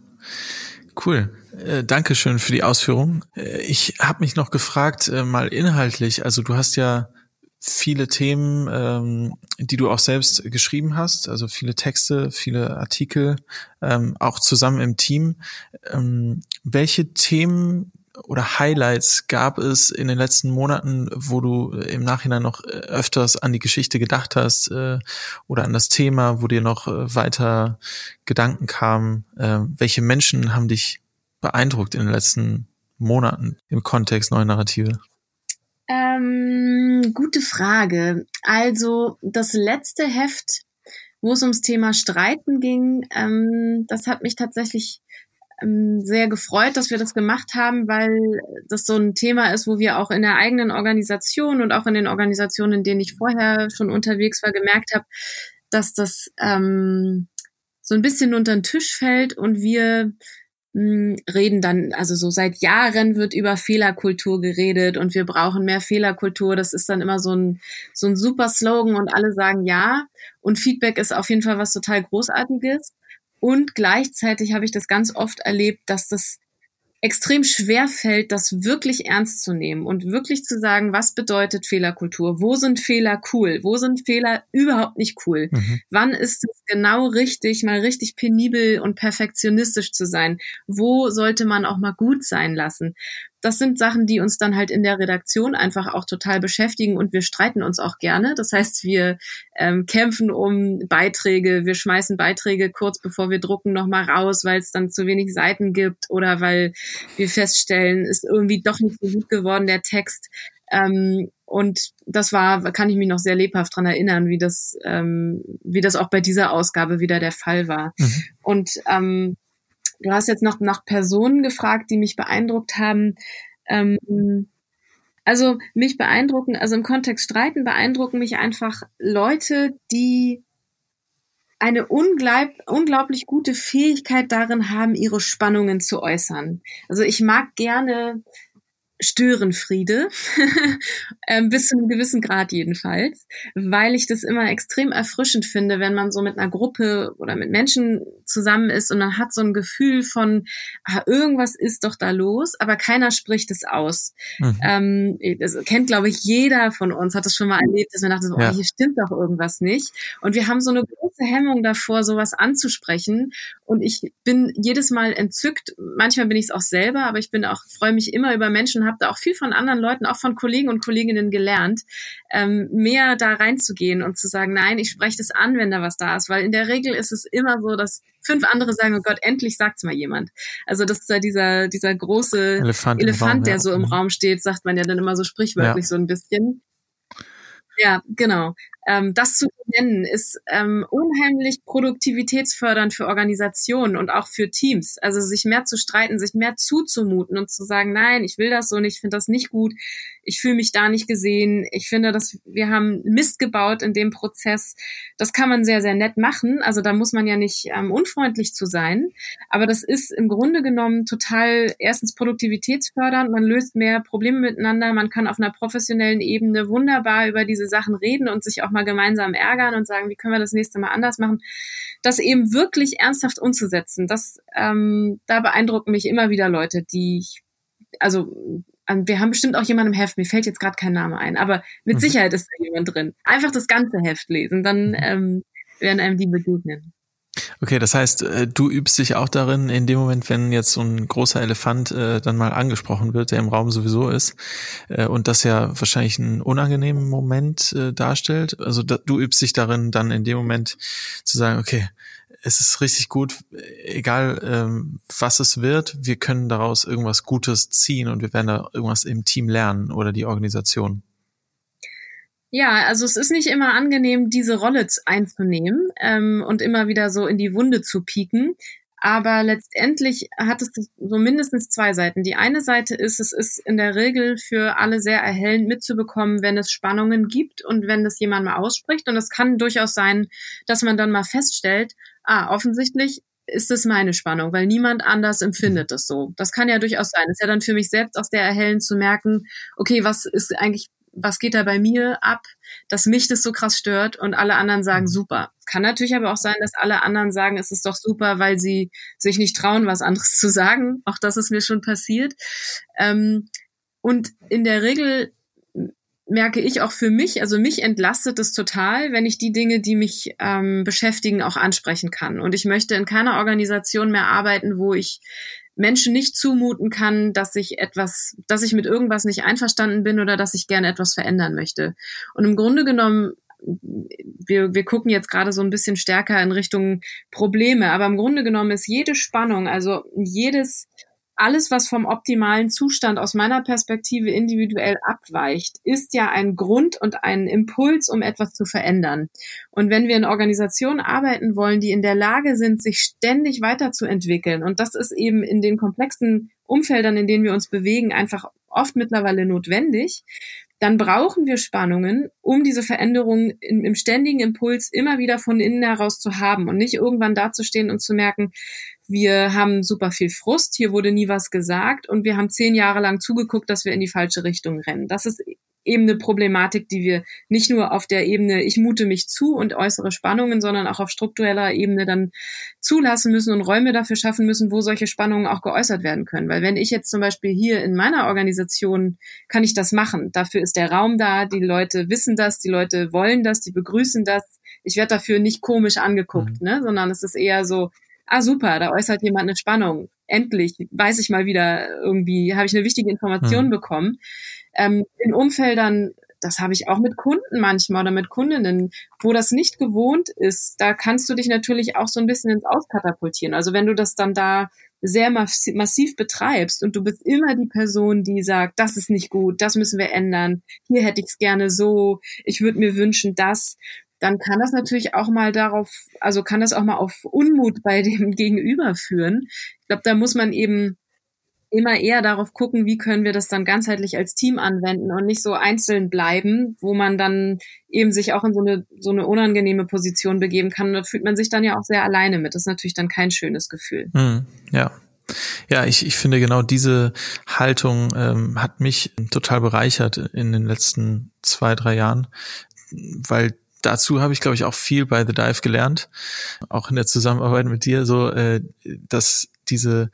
Cool. Äh, Dankeschön für die Ausführung. Äh, ich habe mich noch gefragt, äh, mal inhaltlich, also du hast ja viele Themen, ähm, die du auch selbst geschrieben hast, also viele Texte, viele Artikel, ähm, auch zusammen im Team. Ähm, welche Themen oder Highlights gab es in den letzten Monaten, wo du im Nachhinein noch öfters an die Geschichte gedacht hast äh, oder an das Thema, wo dir noch äh, weiter Gedanken kamen? Äh, welche Menschen haben dich beeindruckt in den letzten Monaten im Kontext neue Narrative?
Ähm, gute Frage. Also das letzte Heft, wo es ums Thema Streiten ging, ähm, das hat mich tatsächlich ähm, sehr gefreut, dass wir das gemacht haben, weil das so ein Thema ist, wo wir auch in der eigenen Organisation und auch in den Organisationen, in denen ich vorher schon unterwegs war, gemerkt habe, dass das ähm, so ein bisschen unter den Tisch fällt und wir hm, reden dann, also so seit Jahren wird über Fehlerkultur geredet und wir brauchen mehr Fehlerkultur. Das ist dann immer so ein, so ein super Slogan und alle sagen ja. Und Feedback ist auf jeden Fall was total Großartiges. Und gleichzeitig habe ich das ganz oft erlebt, dass das extrem schwer fällt, das wirklich ernst zu nehmen und wirklich zu sagen, was bedeutet Fehlerkultur? Wo sind Fehler cool? Wo sind Fehler überhaupt nicht cool? Mhm. Wann ist es genau richtig, mal richtig penibel und perfektionistisch zu sein? Wo sollte man auch mal gut sein lassen? Das sind Sachen, die uns dann halt in der Redaktion einfach auch total beschäftigen und wir streiten uns auch gerne. Das heißt, wir ähm, kämpfen um Beiträge, wir schmeißen Beiträge kurz bevor wir drucken nochmal raus, weil es dann zu wenig Seiten gibt oder weil wir feststellen, ist irgendwie doch nicht so gut geworden, der Text. Ähm, und das war, kann ich mich noch sehr lebhaft dran erinnern, wie das, ähm, wie das auch bei dieser Ausgabe wieder der Fall war. Mhm. Und ähm, Du hast jetzt noch nach Personen gefragt, die mich beeindruckt haben. Ähm, also mich beeindrucken, also im Kontext Streiten beeindrucken mich einfach Leute, die eine unglaub, unglaublich gute Fähigkeit darin haben, ihre Spannungen zu äußern. Also ich mag gerne Störenfriede, ähm, bis zu einem gewissen Grad jedenfalls, weil ich das immer extrem erfrischend finde, wenn man so mit einer Gruppe oder mit Menschen zusammen ist und man hat so ein Gefühl von, ah, irgendwas ist doch da los, aber keiner spricht es aus. Mhm. Ähm, das kennt, glaube ich, jeder von uns, hat es schon mal erlebt, dass man dachte, so, oh, hier stimmt doch irgendwas nicht. Und wir haben so eine große Hemmung davor, sowas anzusprechen. Und ich bin jedes Mal entzückt. Manchmal bin ich es auch selber, aber ich bin auch, freue mich immer über Menschen, und habe da auch viel von anderen Leuten, auch von Kollegen und Kolleginnen gelernt, ähm, mehr da reinzugehen und zu sagen, nein, ich spreche das an, wenn da was da ist, weil in der Regel ist es immer so, dass fünf andere sagen, oh Gott, endlich sagt's mal jemand. Also das ist ja dieser, dieser große Elefant, Elefant Raum, der ja. so im mhm. Raum steht, sagt man ja dann immer so sprichwörtlich ja. so ein bisschen. Ja, genau. Ähm, das zu nennen ist ähm, unheimlich produktivitätsfördernd für Organisationen und auch für Teams. Also sich mehr zu streiten, sich mehr zuzumuten und zu sagen, nein, ich will das so nicht, ich finde das nicht gut, ich fühle mich da nicht gesehen, ich finde, dass wir haben Mist gebaut in dem Prozess. Das kann man sehr, sehr nett machen. Also da muss man ja nicht ähm, unfreundlich zu sein. Aber das ist im Grunde genommen total erstens produktivitätsfördernd, man löst mehr Probleme miteinander, man kann auf einer professionellen Ebene wunderbar über diese Sachen reden und sich auch mal gemeinsam ärgern und sagen, wie können wir das nächste Mal anders machen. Das eben wirklich ernsthaft umzusetzen, das ähm, da beeindrucken mich immer wieder Leute, die ich, also wir haben bestimmt auch jemanden im Heft, mir fällt jetzt gerade kein Name ein, aber mit mhm. Sicherheit ist da jemand drin. Einfach das ganze Heft lesen, dann mhm. ähm, werden einem die begegnen.
Okay, das heißt, äh, du übst dich auch darin, in dem Moment, wenn jetzt so ein großer Elefant äh, dann mal angesprochen wird, der im Raum sowieso ist, äh, und das ja wahrscheinlich einen unangenehmen Moment äh, darstellt. Also da, du übst dich darin, dann in dem Moment zu sagen, okay, es ist richtig gut, egal ähm, was es wird, wir können daraus irgendwas Gutes ziehen und wir werden da irgendwas im Team lernen oder die Organisation.
Ja, also es ist nicht immer angenehm, diese Rolle einzunehmen ähm, und immer wieder so in die Wunde zu pieken. Aber letztendlich hat es so mindestens zwei Seiten. Die eine Seite ist, es ist in der Regel für alle sehr erhellend mitzubekommen, wenn es Spannungen gibt und wenn das jemand mal ausspricht. Und es kann durchaus sein, dass man dann mal feststellt, ah, offensichtlich ist es meine Spannung, weil niemand anders empfindet es so. Das kann ja durchaus sein. Ist ja dann für mich selbst auch sehr erhellend zu merken, okay, was ist eigentlich was geht da bei mir ab, dass mich das so krass stört und alle anderen sagen mhm. super. Kann natürlich aber auch sein, dass alle anderen sagen, es ist doch super, weil sie sich nicht trauen, was anderes zu sagen. Auch das ist mir schon passiert. Ähm, und in der Regel merke ich auch für mich, also mich entlastet es total, wenn ich die Dinge, die mich ähm, beschäftigen, auch ansprechen kann. Und ich möchte in keiner Organisation mehr arbeiten, wo ich Menschen nicht zumuten kann, dass ich etwas, dass ich mit irgendwas nicht einverstanden bin oder dass ich gerne etwas verändern möchte. Und im Grunde genommen wir, wir gucken jetzt gerade so ein bisschen stärker in Richtung Probleme, aber im Grunde genommen ist jede Spannung, also jedes alles, was vom optimalen Zustand aus meiner Perspektive individuell abweicht, ist ja ein Grund und ein Impuls, um etwas zu verändern. Und wenn wir in Organisationen arbeiten wollen, die in der Lage sind, sich ständig weiterzuentwickeln, und das ist eben in den komplexen Umfeldern, in denen wir uns bewegen, einfach oft mittlerweile notwendig, dann brauchen wir Spannungen, um diese Veränderung im, im ständigen Impuls immer wieder von innen heraus zu haben und nicht irgendwann dazustehen und zu merken, wir haben super viel Frust, hier wurde nie was gesagt und wir haben zehn Jahre lang zugeguckt, dass wir in die falsche Richtung rennen. Das ist eben eine Problematik, die wir nicht nur auf der Ebene, ich mute mich zu und äußere Spannungen, sondern auch auf struktureller Ebene dann zulassen müssen und Räume dafür schaffen müssen, wo solche Spannungen auch geäußert werden können. Weil wenn ich jetzt zum Beispiel hier in meiner Organisation kann ich das machen. Dafür ist der Raum da, die Leute wissen das, die Leute wollen das, die begrüßen das. Ich werde dafür nicht komisch angeguckt, mhm. ne? sondern es ist eher so, ah super, da äußert jemand eine Spannung. Endlich weiß ich mal wieder irgendwie, habe ich eine wichtige Information mhm. bekommen. Ähm, in Umfeldern, das habe ich auch mit Kunden manchmal oder mit Kundinnen, wo das nicht gewohnt ist, da kannst du dich natürlich auch so ein bisschen ins Auskatapultieren. Also wenn du das dann da sehr massiv betreibst und du bist immer die Person, die sagt, das ist nicht gut, das müssen wir ändern, hier hätte ich es gerne so, ich würde mir wünschen, das, dann kann das natürlich auch mal darauf, also kann das auch mal auf Unmut bei dem Gegenüber führen. Ich glaube, da muss man eben immer eher darauf gucken, wie können wir das dann ganzheitlich als Team anwenden und nicht so einzeln bleiben, wo man dann eben sich auch in so eine, so eine unangenehme Position begeben kann. Und da fühlt man sich dann ja auch sehr alleine mit. Das ist natürlich dann kein schönes Gefühl.
Hm, ja. Ja, ich, ich finde genau diese Haltung ähm, hat mich total bereichert in den letzten zwei, drei Jahren, weil dazu habe ich, glaube ich, auch viel bei The Dive gelernt, auch in der Zusammenarbeit mit dir, so, äh, dass diese,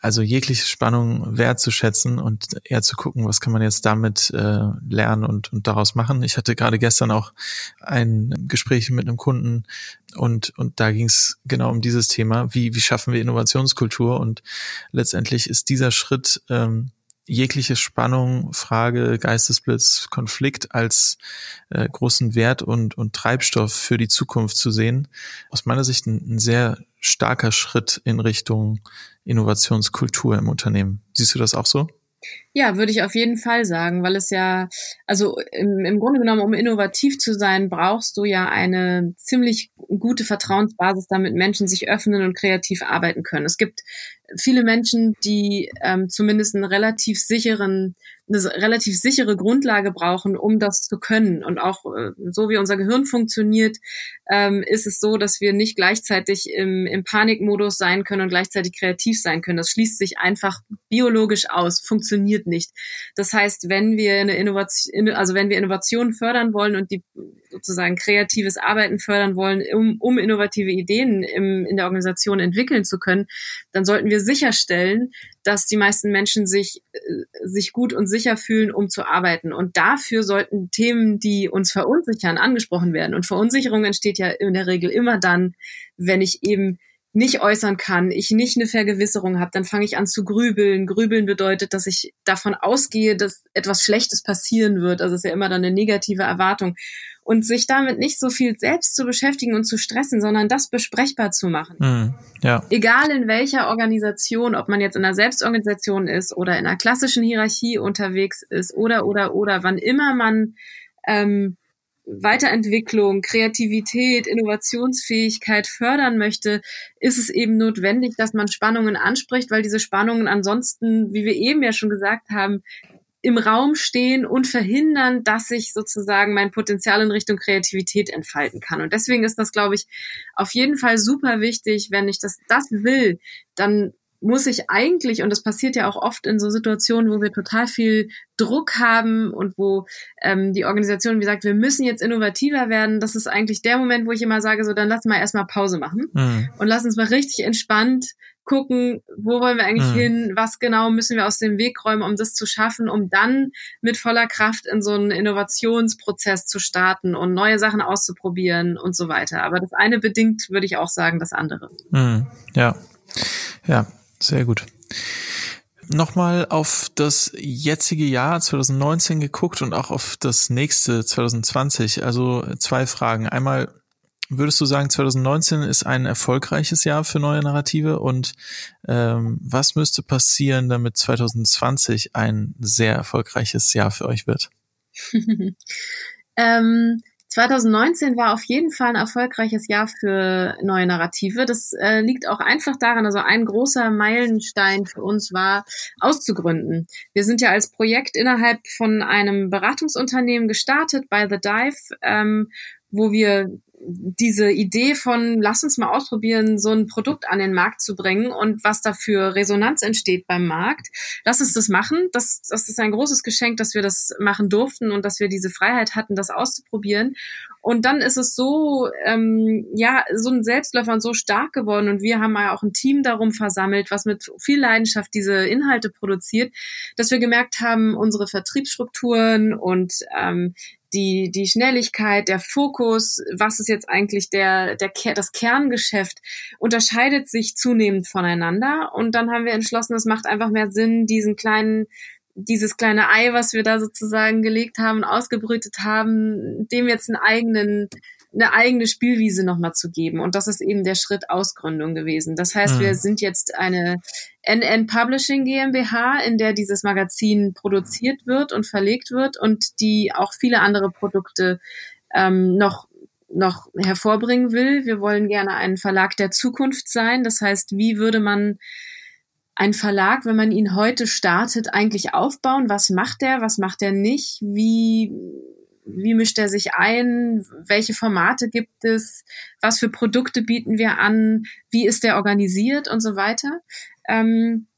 also jegliche Spannung wertzuschätzen und eher zu gucken, was kann man jetzt damit äh, lernen und, und daraus machen. Ich hatte gerade gestern auch ein Gespräch mit einem Kunden und, und da ging es genau um dieses Thema, wie, wie schaffen wir Innovationskultur und letztendlich ist dieser Schritt, ähm, jegliche Spannung, Frage, Geistesblitz, Konflikt als äh, großen Wert und, und Treibstoff für die Zukunft zu sehen, aus meiner Sicht ein, ein sehr starker Schritt in Richtung Innovationskultur im Unternehmen. Siehst du das auch so?
Ja, würde ich auf jeden Fall sagen, weil es ja, also im, im Grunde genommen, um innovativ zu sein, brauchst du ja eine ziemlich gute Vertrauensbasis, damit Menschen sich öffnen und kreativ arbeiten können. Es gibt viele Menschen, die ähm, zumindest einen relativ sicheren, eine relativ sichere Grundlage brauchen, um das zu können. Und auch äh, so wie unser Gehirn funktioniert, ähm, ist es so, dass wir nicht gleichzeitig im, im Panikmodus sein können und gleichzeitig kreativ sein können. Das schließt sich einfach biologisch aus, funktioniert nicht. Das heißt, wenn wir eine Innovation, also wenn wir Innovationen fördern wollen und die sozusagen kreatives Arbeiten fördern wollen, um, um innovative Ideen im, in der Organisation entwickeln zu können, dann sollten wir sicherstellen, dass die meisten Menschen sich, äh, sich gut und sicher fühlen, um zu arbeiten. Und dafür sollten Themen, die uns verunsichern, angesprochen werden. Und Verunsicherung entsteht ja in der Regel immer dann, wenn ich eben nicht äußern kann, ich nicht eine Vergewisserung habe, dann fange ich an zu grübeln. Grübeln bedeutet, dass ich davon ausgehe, dass etwas Schlechtes passieren wird. Also ist ja immer dann eine negative Erwartung und sich damit nicht so viel selbst zu beschäftigen und zu stressen, sondern das besprechbar zu machen.
Mm, ja.
Egal in welcher Organisation, ob man jetzt in einer Selbstorganisation ist oder in einer klassischen Hierarchie unterwegs ist oder oder oder, wann immer man ähm, Weiterentwicklung, Kreativität, Innovationsfähigkeit fördern möchte, ist es eben notwendig, dass man Spannungen anspricht, weil diese Spannungen ansonsten, wie wir eben ja schon gesagt haben, im Raum stehen und verhindern, dass ich sozusagen mein Potenzial in Richtung Kreativität entfalten kann. Und deswegen ist das, glaube ich, auf jeden Fall super wichtig. Wenn ich das, das will, dann muss ich eigentlich, und das passiert ja auch oft in so Situationen, wo wir total viel Druck haben und wo ähm, die Organisation, wie gesagt, wir müssen jetzt innovativer werden, das ist eigentlich der Moment, wo ich immer sage, so dann lass mal erstmal Pause machen mhm. und lass uns mal richtig entspannt gucken, wo wollen wir eigentlich mhm. hin, was genau müssen wir aus dem Weg räumen, um das zu schaffen, um dann mit voller Kraft in so einen Innovationsprozess zu starten und neue Sachen auszuprobieren und so weiter. Aber das eine bedingt, würde ich auch sagen, das andere.
Mhm. Ja, ja, sehr gut. Nochmal auf das jetzige Jahr 2019 geguckt und auch auf das nächste 2020. Also zwei Fragen. Einmal, Würdest du sagen, 2019 ist ein erfolgreiches Jahr für neue Narrative und ähm, was müsste passieren, damit 2020 ein sehr erfolgreiches Jahr für euch wird?
ähm, 2019 war auf jeden Fall ein erfolgreiches Jahr für neue Narrative. Das äh, liegt auch einfach daran, also ein großer Meilenstein für uns war, auszugründen. Wir sind ja als Projekt innerhalb von einem Beratungsunternehmen gestartet, bei The Dive, ähm, wo wir diese Idee von, lass uns mal ausprobieren, so ein Produkt an den Markt zu bringen und was dafür Resonanz entsteht beim Markt. Lass uns das machen. Das, das ist ein großes Geschenk, dass wir das machen durften und dass wir diese Freiheit hatten, das auszuprobieren. Und dann ist es so, ähm, ja, so ein Selbstläufer und so stark geworden. Und wir haben ja auch ein Team darum versammelt, was mit viel Leidenschaft diese Inhalte produziert, dass wir gemerkt haben, unsere Vertriebsstrukturen und ähm, die, die Schnelligkeit, der Fokus, was ist jetzt eigentlich der, der, das Kerngeschäft, unterscheidet sich zunehmend voneinander. Und dann haben wir entschlossen, es macht einfach mehr Sinn, diesen kleinen, dieses kleine Ei, was wir da sozusagen gelegt haben, ausgebrütet haben, dem jetzt einen eigenen eine eigene Spielwiese nochmal zu geben. Und das ist eben der Schritt Ausgründung gewesen. Das heißt, mhm. wir sind jetzt eine NN Publishing GmbH, in der dieses Magazin produziert wird und verlegt wird und die auch viele andere Produkte ähm, noch noch hervorbringen will. Wir wollen gerne ein Verlag der Zukunft sein. Das heißt, wie würde man ein Verlag, wenn man ihn heute startet, eigentlich aufbauen? Was macht er? Was macht er nicht? Wie wie mischt er sich ein, welche Formate gibt es, was für Produkte bieten wir an, wie ist der organisiert und so weiter. Ähm,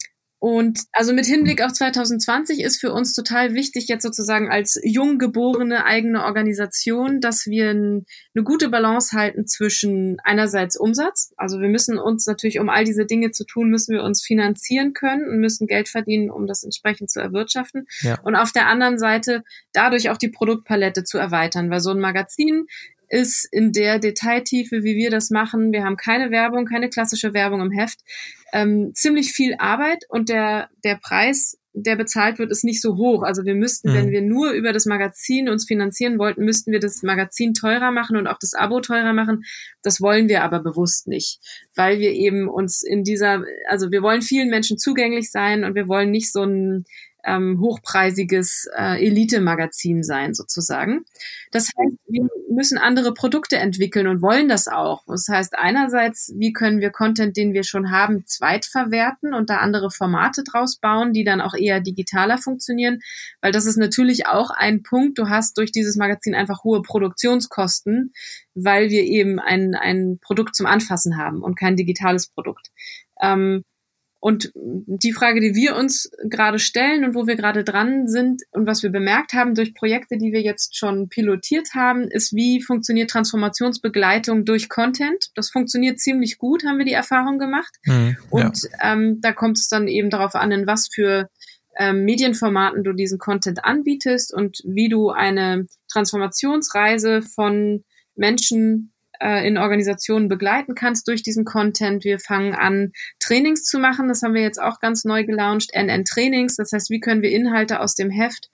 und also mit Hinblick auf 2020 ist für uns total wichtig, jetzt sozusagen als jung geborene eigene Organisation, dass wir eine gute Balance halten zwischen einerseits Umsatz. Also wir müssen uns natürlich, um all diese Dinge zu tun, müssen wir uns finanzieren können und müssen Geld verdienen, um das entsprechend zu erwirtschaften. Ja. Und auf der anderen Seite dadurch auch die Produktpalette zu erweitern, weil so ein Magazin ist in der Detailtiefe, wie wir das machen. Wir haben keine Werbung, keine klassische Werbung im Heft. Ähm, ziemlich viel Arbeit und der, der Preis, der bezahlt wird, ist nicht so hoch. Also wir müssten, mhm. wenn wir nur über das Magazin uns finanzieren wollten, müssten wir das Magazin teurer machen und auch das Abo teurer machen. Das wollen wir aber bewusst nicht, weil wir eben uns in dieser, also wir wollen vielen Menschen zugänglich sein und wir wollen nicht so ein ähm, hochpreisiges äh, Elite-Magazin sein, sozusagen. Das heißt, wir müssen andere Produkte entwickeln und wollen das auch. Das heißt, einerseits, wie können wir Content, den wir schon haben, zweitverwerten und da andere Formate draus bauen, die dann auch eher digitaler funktionieren, weil das ist natürlich auch ein Punkt. Du hast durch dieses Magazin einfach hohe Produktionskosten, weil wir eben ein, ein Produkt zum Anfassen haben und kein digitales Produkt. Ähm, und die Frage, die wir uns gerade stellen und wo wir gerade dran sind und was wir bemerkt haben durch Projekte, die wir jetzt schon pilotiert haben, ist, wie funktioniert Transformationsbegleitung durch Content. Das funktioniert ziemlich gut, haben wir die Erfahrung gemacht. Mhm, und ja. ähm, da kommt es dann eben darauf an, in was für ähm, Medienformaten du diesen Content anbietest und wie du eine Transformationsreise von Menschen äh, in Organisationen begleiten kannst durch diesen Content. Wir fangen an, Trainings zu machen. Das haben wir jetzt auch ganz neu gelauncht. NN-Trainings. Das heißt, wie können wir Inhalte aus dem Heft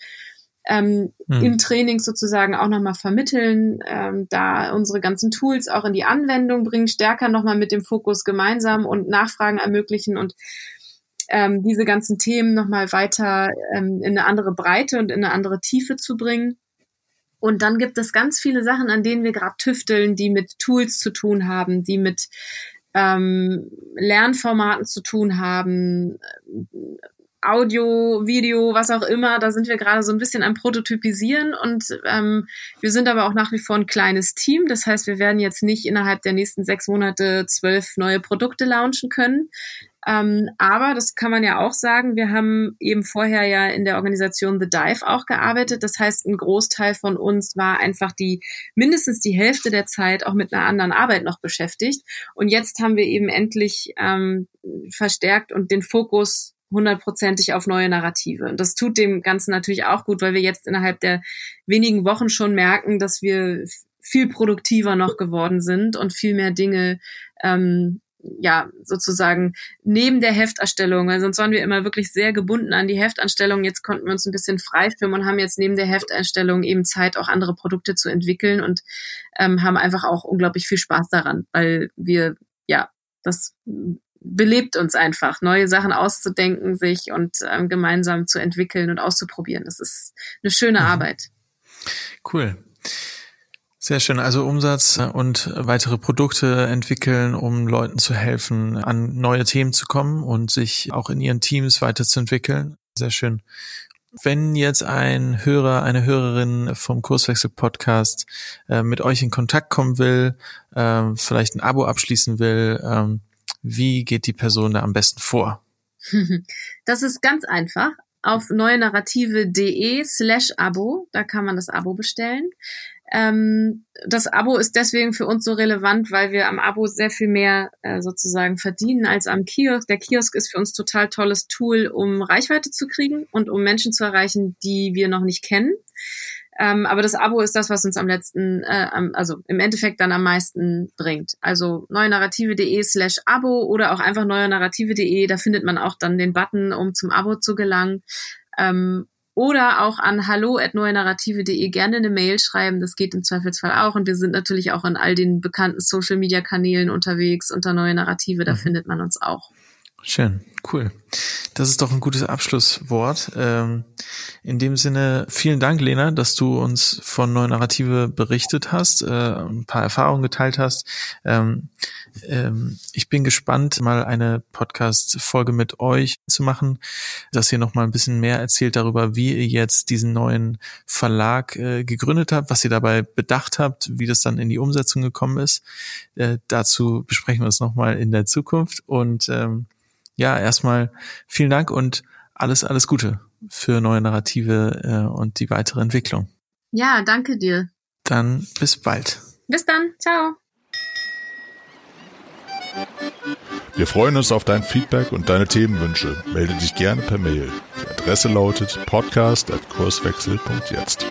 ähm, hm. im Training sozusagen auch nochmal vermitteln, ähm, da unsere ganzen Tools auch in die Anwendung bringen, stärker nochmal mit dem Fokus gemeinsam und Nachfragen ermöglichen und ähm, diese ganzen Themen nochmal weiter ähm, in eine andere Breite und in eine andere Tiefe zu bringen. Und dann gibt es ganz viele Sachen, an denen wir gerade tüfteln, die mit Tools zu tun haben, die mit ähm, Lernformaten zu tun haben, Audio, Video, was auch immer. Da sind wir gerade so ein bisschen am Prototypisieren und ähm, wir sind aber auch nach wie vor ein kleines Team. Das heißt, wir werden jetzt nicht innerhalb der nächsten sechs Monate zwölf neue Produkte launchen können. Ähm, aber das kann man ja auch sagen, wir haben eben vorher ja in der Organisation The Dive auch gearbeitet. Das heißt, ein Großteil von uns war einfach die mindestens die Hälfte der Zeit auch mit einer anderen Arbeit noch beschäftigt. Und jetzt haben wir eben endlich ähm, verstärkt und den Fokus hundertprozentig auf neue Narrative. Und das tut dem Ganzen natürlich auch gut, weil wir jetzt innerhalb der wenigen Wochen schon merken, dass wir viel produktiver noch geworden sind und viel mehr Dinge ähm, ja, sozusagen neben der Hefterstellung, weil sonst waren wir immer wirklich sehr gebunden an die Heftanstellung. Jetzt konnten wir uns ein bisschen freischwimmen und haben jetzt neben der Hefterstellung eben Zeit, auch andere Produkte zu entwickeln und ähm, haben einfach auch unglaublich viel Spaß daran, weil wir, ja, das belebt uns einfach, neue Sachen auszudenken, sich und ähm, gemeinsam zu entwickeln und auszuprobieren. Das ist eine schöne mhm. Arbeit.
Cool. Sehr schön. Also Umsatz und weitere Produkte entwickeln, um Leuten zu helfen, an neue Themen zu kommen und sich auch in ihren Teams weiterzuentwickeln. Sehr schön. Wenn jetzt ein Hörer, eine Hörerin vom Kurswechsel Podcast äh, mit euch in Kontakt kommen will, äh, vielleicht ein Abo abschließen will, äh, wie geht die Person da am besten vor?
Das ist ganz einfach. Auf neuenarrative.de slash Abo, da kann man das Abo bestellen. Ähm, das Abo ist deswegen für uns so relevant, weil wir am Abo sehr viel mehr äh, sozusagen verdienen als am Kiosk. Der Kiosk ist für uns total tolles Tool, um Reichweite zu kriegen und um Menschen zu erreichen, die wir noch nicht kennen. Ähm, aber das Abo ist das, was uns am letzten, äh, also im Endeffekt dann am meisten bringt. Also neuenarrative.de slash Abo oder auch einfach neuenarrative.de, da findet man auch dann den Button, um zum Abo zu gelangen. Ähm, oder auch an hallo.neuenarrative.de gerne eine Mail schreiben. Das geht im Zweifelsfall auch. Und wir sind natürlich auch in all den bekannten Social-Media-Kanälen unterwegs unter Neue Narrative. Da mhm. findet man uns auch.
Schön, cool. Das ist doch ein gutes Abschlusswort. Ähm, in dem Sinne, vielen Dank, Lena, dass du uns von Neue Narrative berichtet hast, äh, ein paar Erfahrungen geteilt hast. Ähm, ähm, ich bin gespannt, mal eine Podcast-Folge mit euch zu machen, dass ihr noch mal ein bisschen mehr erzählt darüber, wie ihr jetzt diesen neuen Verlag äh, gegründet habt, was ihr dabei bedacht habt, wie das dann in die Umsetzung gekommen ist. Äh, dazu besprechen wir uns noch mal in der Zukunft und ja, erstmal vielen Dank und alles, alles Gute für neue Narrative äh, und die weitere Entwicklung.
Ja, danke dir.
Dann bis bald.
Bis dann. Ciao.
Wir freuen uns auf dein Feedback und deine Themenwünsche. Melde dich gerne per Mail. Die Adresse lautet podcast.kurswechsel.jetzt.